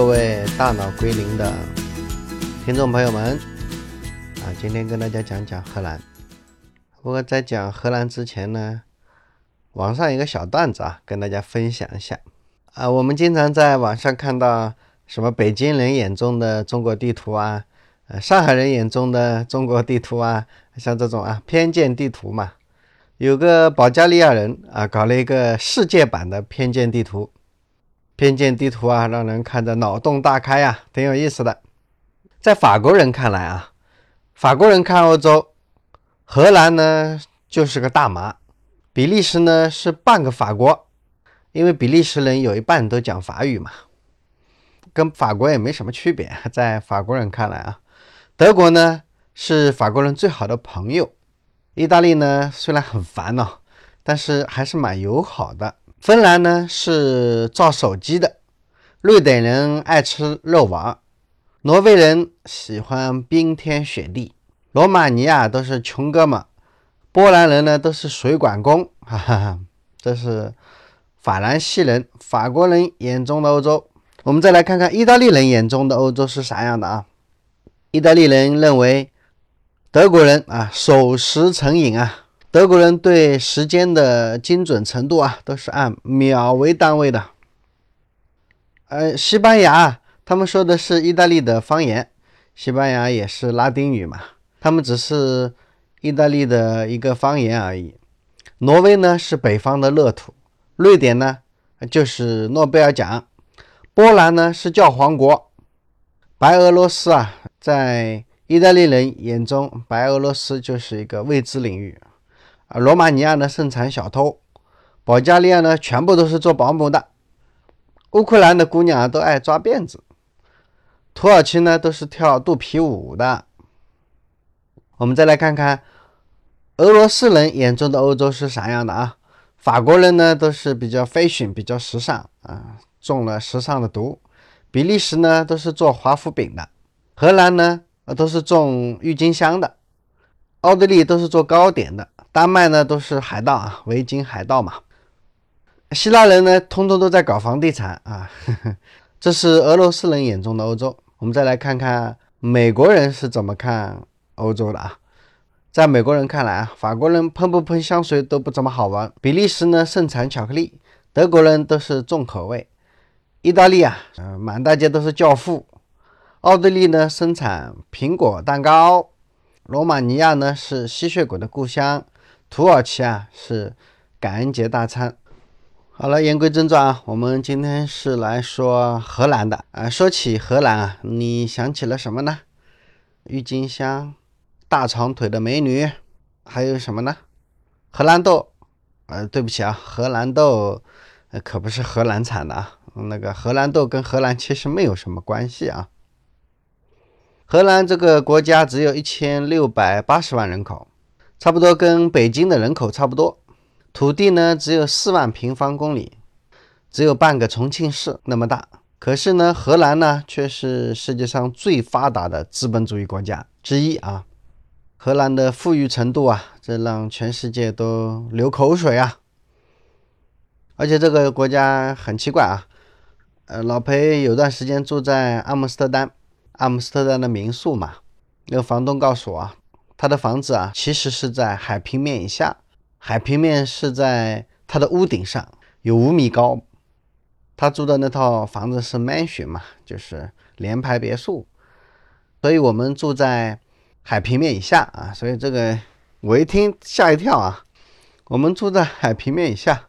各位大脑归零的听众朋友们啊，今天跟大家讲讲荷兰。不过在讲荷兰之前呢，网上有个小段子啊，跟大家分享一下啊。我们经常在网上看到什么北京人眼中的中国地图啊，呃，上海人眼中的中国地图啊，像这种啊偏见地图嘛。有个保加利亚人啊，搞了一个世界版的偏见地图。偏见地图啊，让人看着脑洞大开呀，挺有意思的。在法国人看来啊，法国人看欧洲，荷兰呢就是个大麻，比利时呢是半个法国，因为比利时人有一半都讲法语嘛，跟法国也没什么区别。在法国人看来啊，德国呢是法国人最好的朋友，意大利呢虽然很烦恼，但是还是蛮友好的。芬兰呢是造手机的，瑞典人爱吃肉丸，挪威人喜欢冰天雪地，罗马尼亚都是穷哥们，波兰人呢都是水管工，哈哈，这是法兰西人、法国人眼中的欧洲。我们再来看看意大利人眼中的欧洲是啥样的啊？意大利人认为德国人啊守时成瘾啊。德国人对时间的精准程度啊，都是按秒为单位的。呃，西班牙他们说的是意大利的方言，西班牙也是拉丁语嘛，他们只是意大利的一个方言而已。挪威呢是北方的乐土，瑞典呢就是诺贝尔奖，波兰呢是教皇国，白俄罗斯啊，在意大利人眼中，白俄罗斯就是一个未知领域。啊，罗马尼亚呢盛产小偷，保加利亚呢全部都是做保姆的，乌克兰的姑娘都爱抓辫子，土耳其呢都是跳肚皮舞的。我们再来看看俄罗斯人眼中的欧洲是啥样的啊？法国人呢都是比较 fashion，比较时尚啊，中了时尚的毒。比利时呢都是做华夫饼的，荷兰呢都是种郁金香的，奥地利都是做糕点的。丹麦呢都是海盗啊，维京海盗嘛。希腊人呢，通通都在搞房地产啊。这是俄罗斯人眼中的欧洲。我们再来看看美国人是怎么看欧洲的啊？在美国人看来啊，法国人喷不喷香水都不怎么好闻。比利时呢盛产巧克力，德国人都是重口味。意大利啊，满大街都是教父。奥地利呢生产苹果蛋糕。罗马尼亚呢是吸血鬼的故乡。土耳其啊是感恩节大餐。好了，言归正传啊，我们今天是来说荷兰的啊。说起荷兰啊，你想起了什么呢？郁金香、大长腿的美女，还有什么呢？荷兰豆。呃，对不起啊，荷兰豆可不是荷兰产的啊。那个荷兰豆跟荷兰其实没有什么关系啊。荷兰这个国家只有一千六百八十万人口。差不多跟北京的人口差不多，土地呢只有四万平方公里，只有半个重庆市那么大。可是呢，荷兰呢却是世界上最发达的资本主义国家之一啊。荷兰的富裕程度啊，这让全世界都流口水啊。而且这个国家很奇怪啊，呃，老裴有段时间住在阿姆斯特丹，阿姆斯特丹的民宿嘛，那个房东告诉我啊。他的房子啊，其实是在海平面以下，海平面是在他的屋顶上，有五米高。他住的那套房子是 mansion 嘛，就是联排别墅，所以我们住在海平面以下啊。所以这个我一听吓一跳啊，我们住在海平面以下，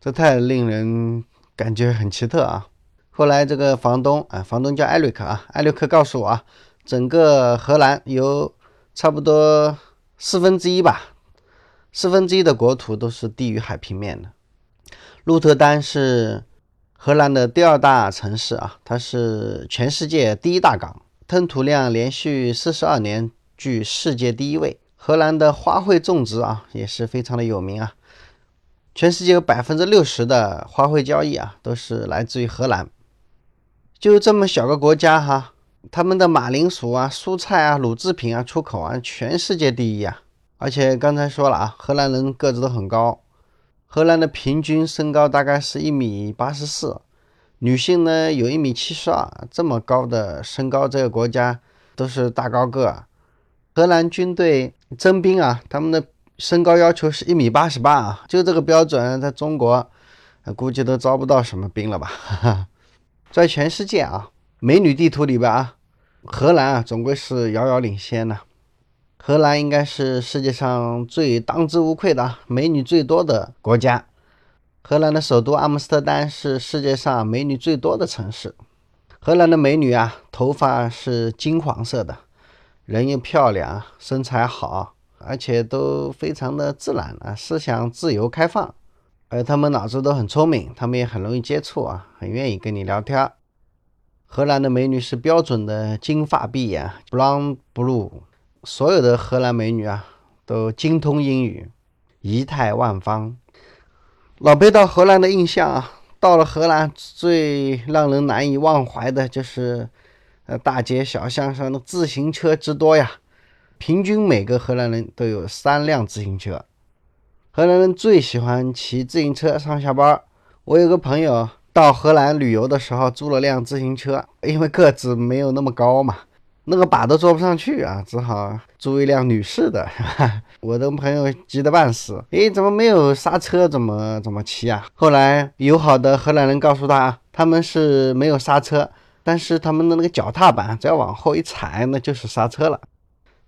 这太令人感觉很奇特啊。后来这个房东啊，房东叫艾瑞克啊，艾瑞克告诉我啊，整个荷兰有。差不多四分之一吧，四分之一的国土都是低于海平面的。鹿特丹是荷兰的第二大城市啊，它是全世界第一大港，吞吐量连续四十二年居世界第一位。荷兰的花卉种植啊也是非常的有名啊，全世界有百分之六十的花卉交易啊都是来自于荷兰。就这么小个国家哈。他们的马铃薯啊、蔬菜啊、乳制品啊出口啊，全世界第一啊！而且刚才说了啊，荷兰人个子都很高，荷兰的平均身高大概是一米八十四，女性呢有一米七十二，这么高的身高，这个国家都是大高个。荷兰军队征兵啊，他们的身高要求是一米八十八啊，就这个标准，在中国估计都招不到什么兵了吧？在全世界啊，美女地图里边啊，荷兰啊总归是遥遥领先呢。荷兰应该是世界上最当之无愧的美女最多的国家。荷兰的首都阿姆斯特丹是世界上美女最多的城市。荷兰的美女啊，头发是金黄色的，人又漂亮，身材好，而且都非常的自然啊，思想自由开放，而他们脑子都很聪明，他们也很容易接触啊，很愿意跟你聊天。荷兰的美女是标准的金发碧眼，blonde blue。所有的荷兰美女啊，都精通英语，仪态万方。老贝到荷兰的印象啊，到了荷兰最让人难以忘怀的就是，呃，大街小巷上的自行车之多呀，平均每个荷兰人都有三辆自行车。荷兰人最喜欢骑自行车上下班。我有个朋友到荷兰旅游的时候租了辆自行车，因为个子没有那么高嘛。那个把都坐不上去啊，只好租一辆女士的。我的朋友急得半死，诶，怎么没有刹车？怎么怎么骑啊？后来友好的荷兰人告诉他，他们是没有刹车，但是他们的那个脚踏板只要往后一踩，那就是刹车了。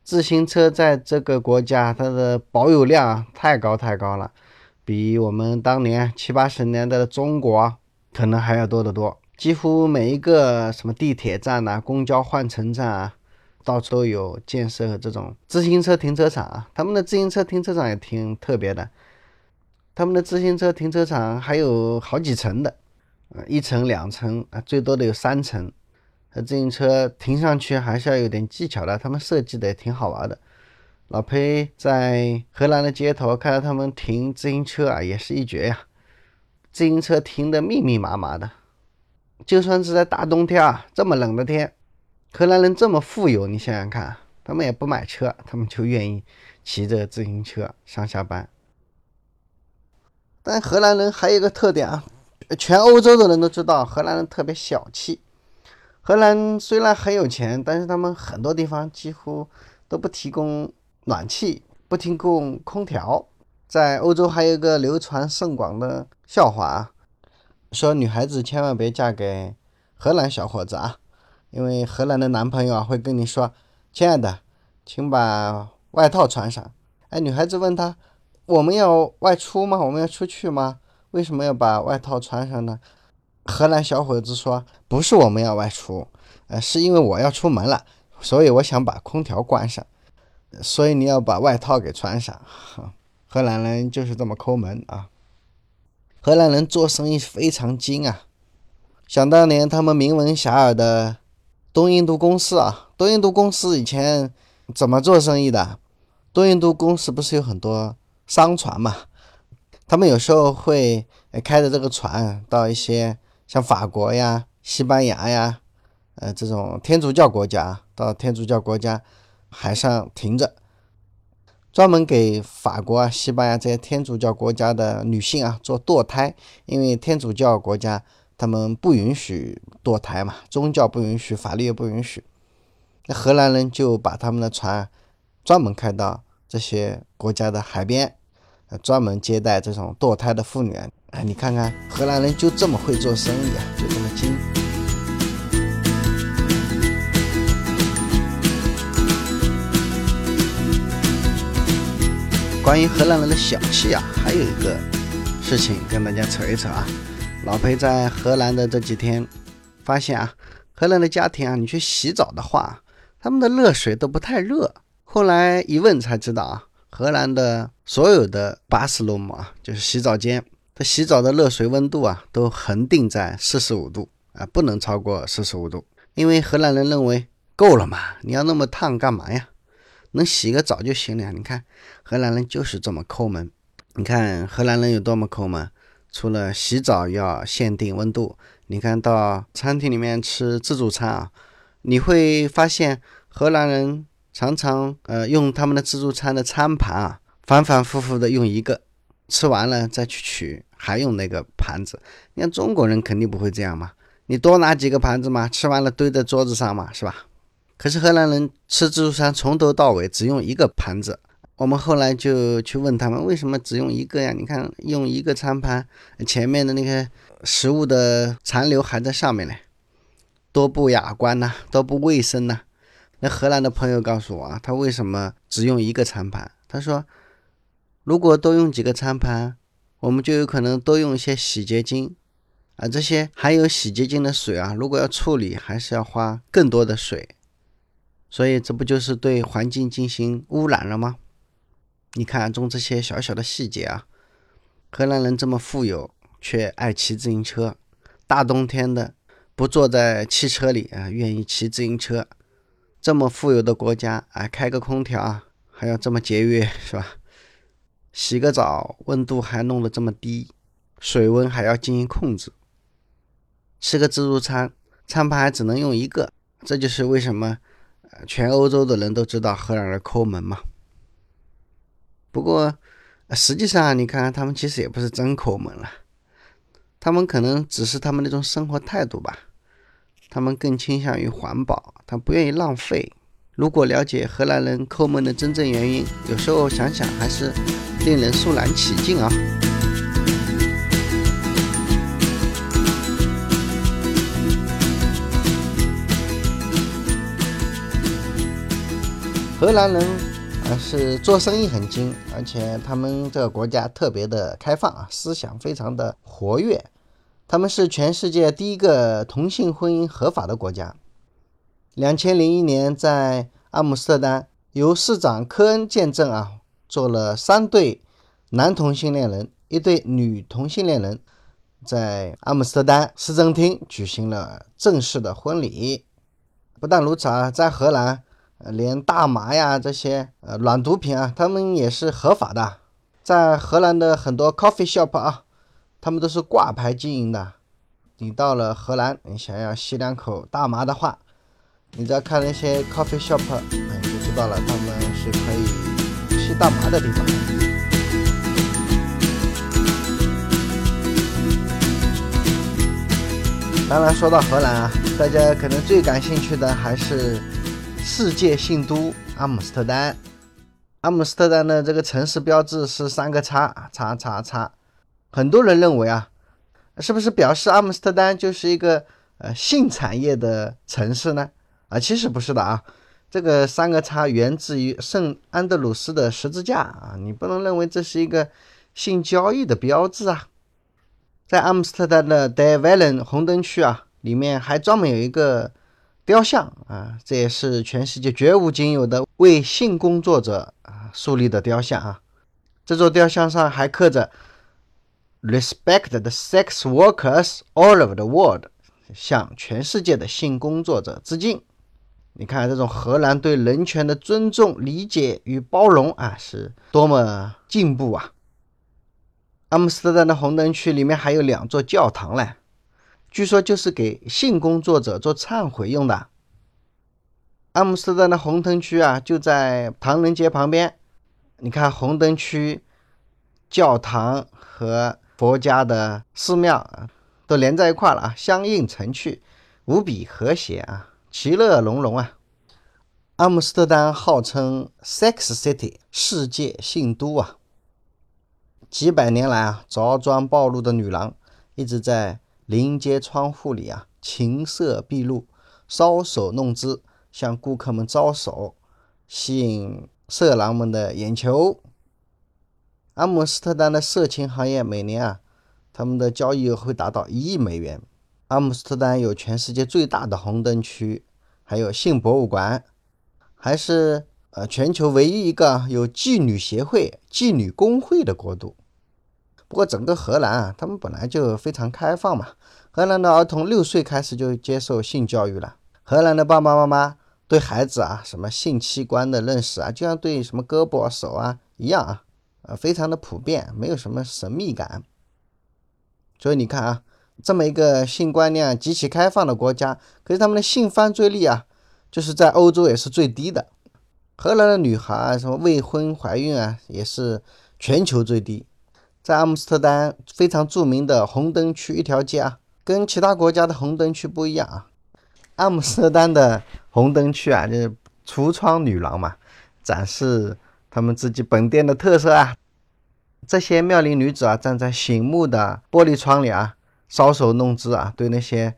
自行车在这个国家，它的保有量太高太高了，比我们当年七八十年代的中国可能还要多得多。几乎每一个什么地铁站呐、公交换乘站啊，到处都有建设这种自行车停车场啊。他们的自行车停车场也挺特别的，他们的自行车停车场还有好几层的，一层、两层啊，最多的有三层。自行车停上去还是要有点技巧的，他们设计的也挺好玩的。老裴在荷兰的街头看到他们停自行车啊，也是一绝呀，自行车停的密密麻麻的。就算是在大冬天啊，这么冷的天，荷兰人这么富有，你想想看，他们也不买车，他们就愿意骑着自行车上下班。但荷兰人还有一个特点啊，全欧洲的人都知道，荷兰人特别小气。荷兰虽然很有钱，但是他们很多地方几乎都不提供暖气，不提供空调。在欧洲还有一个流传甚广的笑话啊。说女孩子千万别嫁给荷兰小伙子啊，因为荷兰的男朋友啊会跟你说：“亲爱的，请把外套穿上。”哎，女孩子问他：“我们要外出吗？我们要出去吗？为什么要把外套穿上呢？”荷兰小伙子说：“不是我们要外出，呃，是因为我要出门了，所以我想把空调关上，所以你要把外套给穿上。” 荷兰人就是这么抠门啊。荷兰人做生意非常精啊！想当年，他们名闻遐迩的东印度公司啊，东印度公司以前怎么做生意的？东印度公司不是有很多商船嘛？他们有时候会开着这个船到一些像法国呀、西班牙呀，呃，这种天主教国家，到天主教国家海上停着。专门给法国啊、西班牙这些天主教国家的女性啊做堕胎，因为天主教国家他们不允许堕胎嘛，宗教不允许，法律也不允许。那荷兰人就把他们的船专门开到这些国家的海边，专门接待这种堕胎的妇女。哎，你看看荷兰人就这么会做生意啊，就这么精。关于荷兰人的小气啊，还有一个事情跟大家扯一扯啊。老裴在荷兰的这几天发现啊，荷兰的家庭啊，你去洗澡的话，他们的热水都不太热。后来一问才知道啊，荷兰的所有的巴斯罗姆啊，就是洗澡间，它洗澡的热水温度啊，都恒定在四十五度啊，不能超过四十五度，因为荷兰人认为够了嘛，你要那么烫干嘛呀？能洗个澡就行了呀。你看，荷兰人就是这么抠门。你看荷兰人有多么抠门，除了洗澡要限定温度，你看到餐厅里面吃自助餐啊，你会发现荷兰人常常呃用他们的自助餐的餐盘啊，反反复复的用一个，吃完了再去取，还用那个盘子。你看中国人肯定不会这样嘛，你多拿几个盘子嘛，吃完了堆在桌子上嘛，是吧？可是荷兰人吃自助餐从头到尾只用一个盘子。我们后来就去问他们，为什么只用一个呀？你看用一个餐盘，前面的那个食物的残留还在上面呢，多不雅观呐，多不卫生呐。那荷兰的朋友告诉我啊，他为什么只用一个餐盘？他说，如果多用几个餐盘，我们就有可能多用一些洗洁精，啊，这些含有洗洁精的水啊，如果要处理，还是要花更多的水，所以这不就是对环境进行污染了吗？你看中这些小小的细节啊，荷兰人这么富有，却爱骑自行车，大冬天的不坐在汽车里啊，愿意骑自行车。这么富有的国家啊，开个空调啊，还要这么节约，是吧？洗个澡，温度还弄得这么低，水温还要进行控制。吃个自助餐，餐盘还只能用一个，这就是为什么全欧洲的人都知道荷兰人抠门嘛。不过实际上，你看他们其实也不是真抠门了，他们可能只是他们那种生活态度吧。他们更倾向于环保，他不愿意浪费。如果了解荷兰人抠门的真正原因，有时候想想还是令人肃然起敬啊。荷兰人啊是做生意很精，而且他们这个国家特别的开放啊，思想非常的活跃。他们是全世界第一个同性婚姻合法的国家。两千零一年，在阿姆斯特丹，由市长科恩见证啊，做了三对男同性恋人，一对女同性恋人，在阿姆斯特丹市政厅举行了正式的婚礼。不但如此啊，在荷兰，连大麻呀这些呃软毒品啊，他们也是合法的。在荷兰的很多 coffee shop 啊。他们都是挂牌经营的。你到了荷兰，你想要吸两口大麻的话，你只要看那些 coffee shop，你就知道了，他们是可以吸大麻的地方。当然，说到荷兰啊，大家可能最感兴趣的还是世界性都阿姆斯特丹。阿姆斯特丹的这个城市标志是三个叉，叉叉叉。很多人认为啊，是不是表示阿姆斯特丹就是一个呃性产业的城市呢？啊，其实不是的啊，这个三个叉源自于圣安德鲁斯的十字架啊，你不能认为这是一个性交易的标志啊。在阿姆斯特丹的 De v a l e n 红灯区啊，里面还专门有一个雕像啊，这也是全世界绝无仅有的为性工作者啊树立的雕像啊。这座雕像上还刻着。Respect the sex workers all over the world，向全世界的性工作者致敬。你看这种荷兰对人权的尊重、理解与包容啊，是多么进步啊！阿姆斯特丹的红灯区里面还有两座教堂嘞，据说就是给性工作者做忏悔用的。阿姆斯特丹的红灯区啊，就在唐人街旁边。你看红灯区、教堂和佛家的寺庙啊，都连在一块了啊，相映成趣，无比和谐啊，其乐融融啊。阿姆斯特丹号称 “Sex City”，世界性都啊。几百年来啊，着装暴露的女郎一直在临街窗户里啊，琴瑟毕露，搔首弄姿，向顾客们招手，吸引色狼们的眼球。阿姆斯特丹的色情行业每年啊，他们的交易额会达到一亿美元。阿姆斯特丹有全世界最大的红灯区，还有性博物馆，还是呃全球唯一一个有妓女协会、妓女工会的国度。不过整个荷兰啊，他们本来就非常开放嘛。荷兰的儿童六岁开始就接受性教育了。荷兰的爸爸妈妈对孩子啊，什么性器官的认识啊，就像对什么胳膊、手啊一样啊。呃，非常的普遍，没有什么神秘感。所以你看啊，这么一个性观念极其开放的国家，可是他们的性犯罪率啊，就是在欧洲也是最低的。荷兰的女孩啊什么未婚怀孕啊，也是全球最低。在阿姆斯特丹非常著名的红灯区一条街啊，跟其他国家的红灯区不一样啊。阿姆斯特丹的红灯区啊，就是橱窗女郎嘛，展示他们自己本店的特色啊。这些妙龄女子啊，站在醒目的玻璃窗里啊，搔首弄姿啊，对那些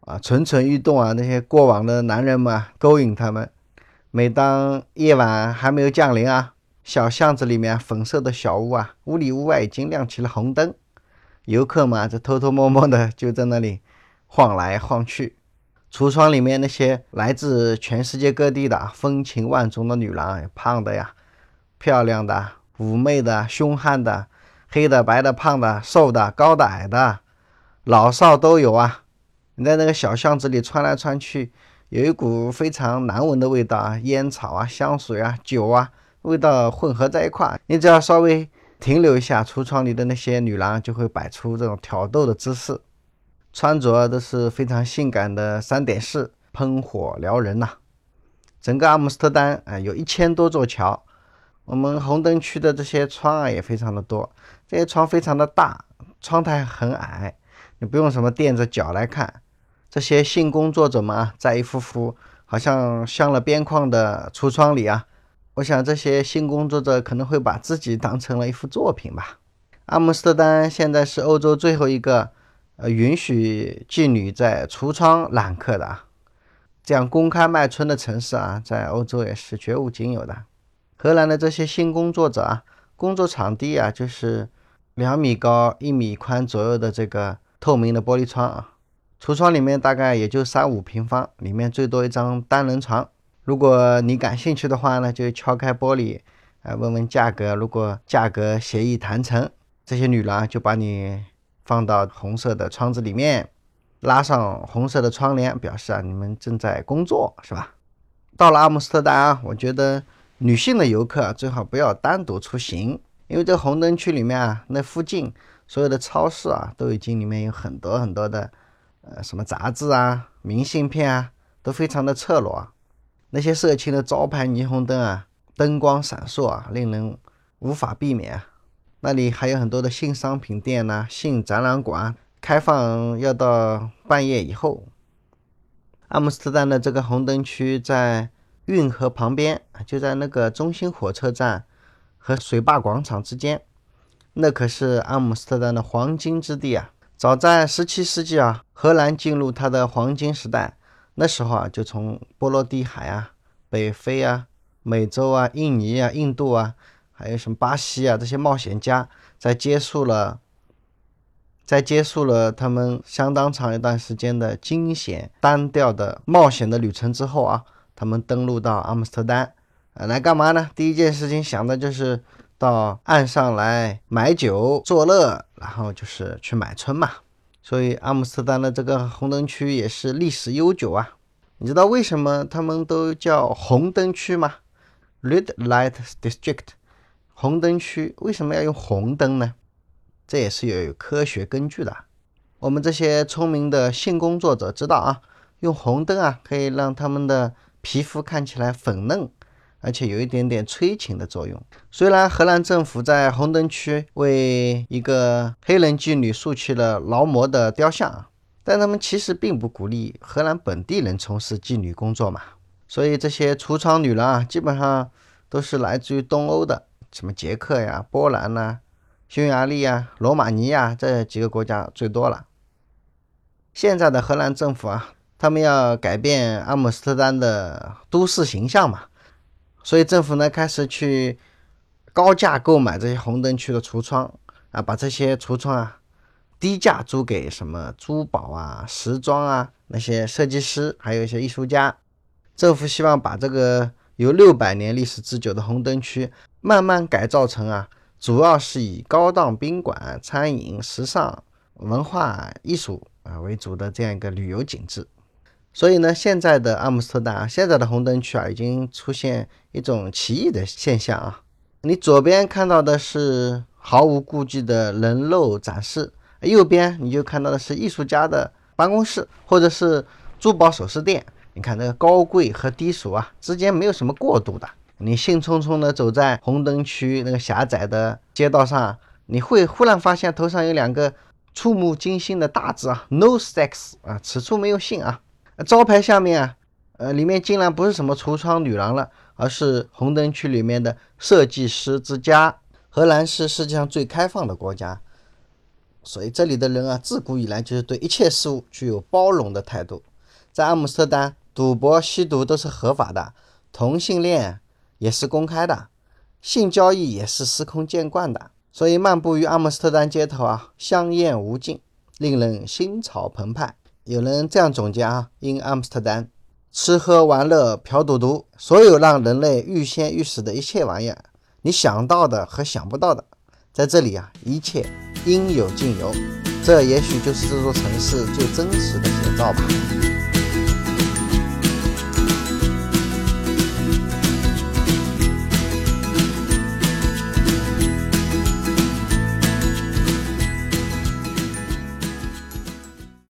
啊蠢蠢欲动啊那些过往的男人们啊勾引他们。每当夜晚还没有降临啊，小巷子里面粉色的小屋啊，屋里屋外已经亮起了红灯，游客们这偷偷摸摸的就在那里晃来晃去。橱窗里面那些来自全世界各地的风情万种的女郎，胖的呀，漂亮的、妩媚的、凶悍的、黑的、白的、胖的、瘦的、高的、矮的，老少都有啊！你在那个小巷子里穿来穿去，有一股非常难闻的味道啊，烟草啊、香水啊、酒啊，味道混合在一块。你只要稍微停留一下，橱窗里的那些女郎就会摆出这种挑逗的姿势。穿着都是非常性感的三点式，喷火撩人呐！整个阿姆斯特丹啊，有一千多座桥。我们红灯区的这些窗啊，也非常的多。这些窗非常的大，窗台很矮，你不用什么垫着脚来看。这些性工作者们啊，在一幅幅好像镶了边框的橱窗里啊，我想这些性工作者可能会把自己当成了一幅作品吧。阿姆斯特丹现在是欧洲最后一个。呃，允许妓女在橱窗揽客的，这样公开卖春的城市啊，在欧洲也是绝无仅有的。荷兰的这些性工作者啊，工作场地啊，就是两米高、一米宽左右的这个透明的玻璃窗啊，橱窗里面大概也就三五平方，里面最多一张单人床。如果你感兴趣的话呢，就敲开玻璃，啊，问问价格。如果价格协议谈成，这些女郎就把你。放到红色的窗子里面，拉上红色的窗帘，表示啊你们正在工作，是吧？到了阿姆斯特丹啊，我觉得女性的游客最好不要单独出行，因为这红灯区里面啊，那附近所有的超市啊，都已经里面有很多很多的呃什么杂志啊、明信片啊，都非常的赤裸。那些色情的招牌霓虹灯啊，灯光闪烁啊，令人无法避免。那里还有很多的性商品店呐，性展览馆，开放要到半夜以后。阿姆斯特丹的这个红灯区在运河旁边，就在那个中心火车站和水坝广场之间，那可是阿姆斯特丹的黄金之地啊！早在17世纪啊，荷兰进入它的黄金时代，那时候啊，就从波罗的海啊、北非啊、美洲啊、印尼啊、印度啊。还有什么巴西啊？这些冒险家在结束了，在结束了他们相当长一段时间的惊险单调的冒险的旅程之后啊，他们登陆到阿姆斯特丹，呃，来干嘛呢？第一件事情想的就是到岸上来买酒作乐，然后就是去买春嘛。所以阿姆斯特丹的这个红灯区也是历史悠久啊。你知道为什么他们都叫红灯区吗？Red Light District。红灯区为什么要用红灯呢？这也是有科学根据的。我们这些聪明的性工作者知道啊，用红灯啊可以让他们的皮肤看起来粉嫩，而且有一点点催情的作用。虽然荷兰政府在红灯区为一个黑人妓女竖起了劳模的雕像，但他们其实并不鼓励荷兰本地人从事妓女工作嘛。所以这些橱窗女郎啊，基本上都是来自于东欧的。什么捷克呀、波兰呐、匈牙利呀、罗马尼亚这几个国家最多了。现在的荷兰政府啊，他们要改变阿姆斯特丹的都市形象嘛，所以政府呢开始去高价购买这些红灯区的橱窗啊，把这些橱窗啊低价租给什么珠宝啊、时装啊那些设计师，还有一些艺术家。政府希望把这个有六百年历史之久的红灯区。慢慢改造成啊，主要是以高档宾馆、餐饮、时尚、文化艺术啊为主的这样一个旅游景致。所以呢，现在的阿姆斯特丹啊，现在的红灯区啊，已经出现一种奇异的现象啊。你左边看到的是毫无顾忌的人肉展示，右边你就看到的是艺术家的办公室或者是珠宝首饰店。你看那个高贵和低俗啊之间没有什么过渡的。你兴冲冲地走在红灯区那个狭窄的街道上，你会忽然发现头上有两个触目惊心的大字啊，No sex 啊，此处没有性啊。招牌下面啊，呃，里面竟然不是什么橱窗女郎了，而是红灯区里面的设计师之家。荷兰是世界上最开放的国家，所以这里的人啊，自古以来就是对一切事物具有包容的态度。在阿姆斯特丹，赌博、吸毒都是合法的，同性恋也是公开的，性交易也是司空见惯的。所以漫步于阿姆斯特丹街头啊，香艳无尽，令人心潮澎湃。有人这样总结啊：In Amsterdam，吃喝玩乐、嫖赌毒，所有让人类欲仙欲死的一切玩意儿，你想到的和想不到的，在这里啊，一切应有尽有。这也许就是这座城市最真实的写照吧。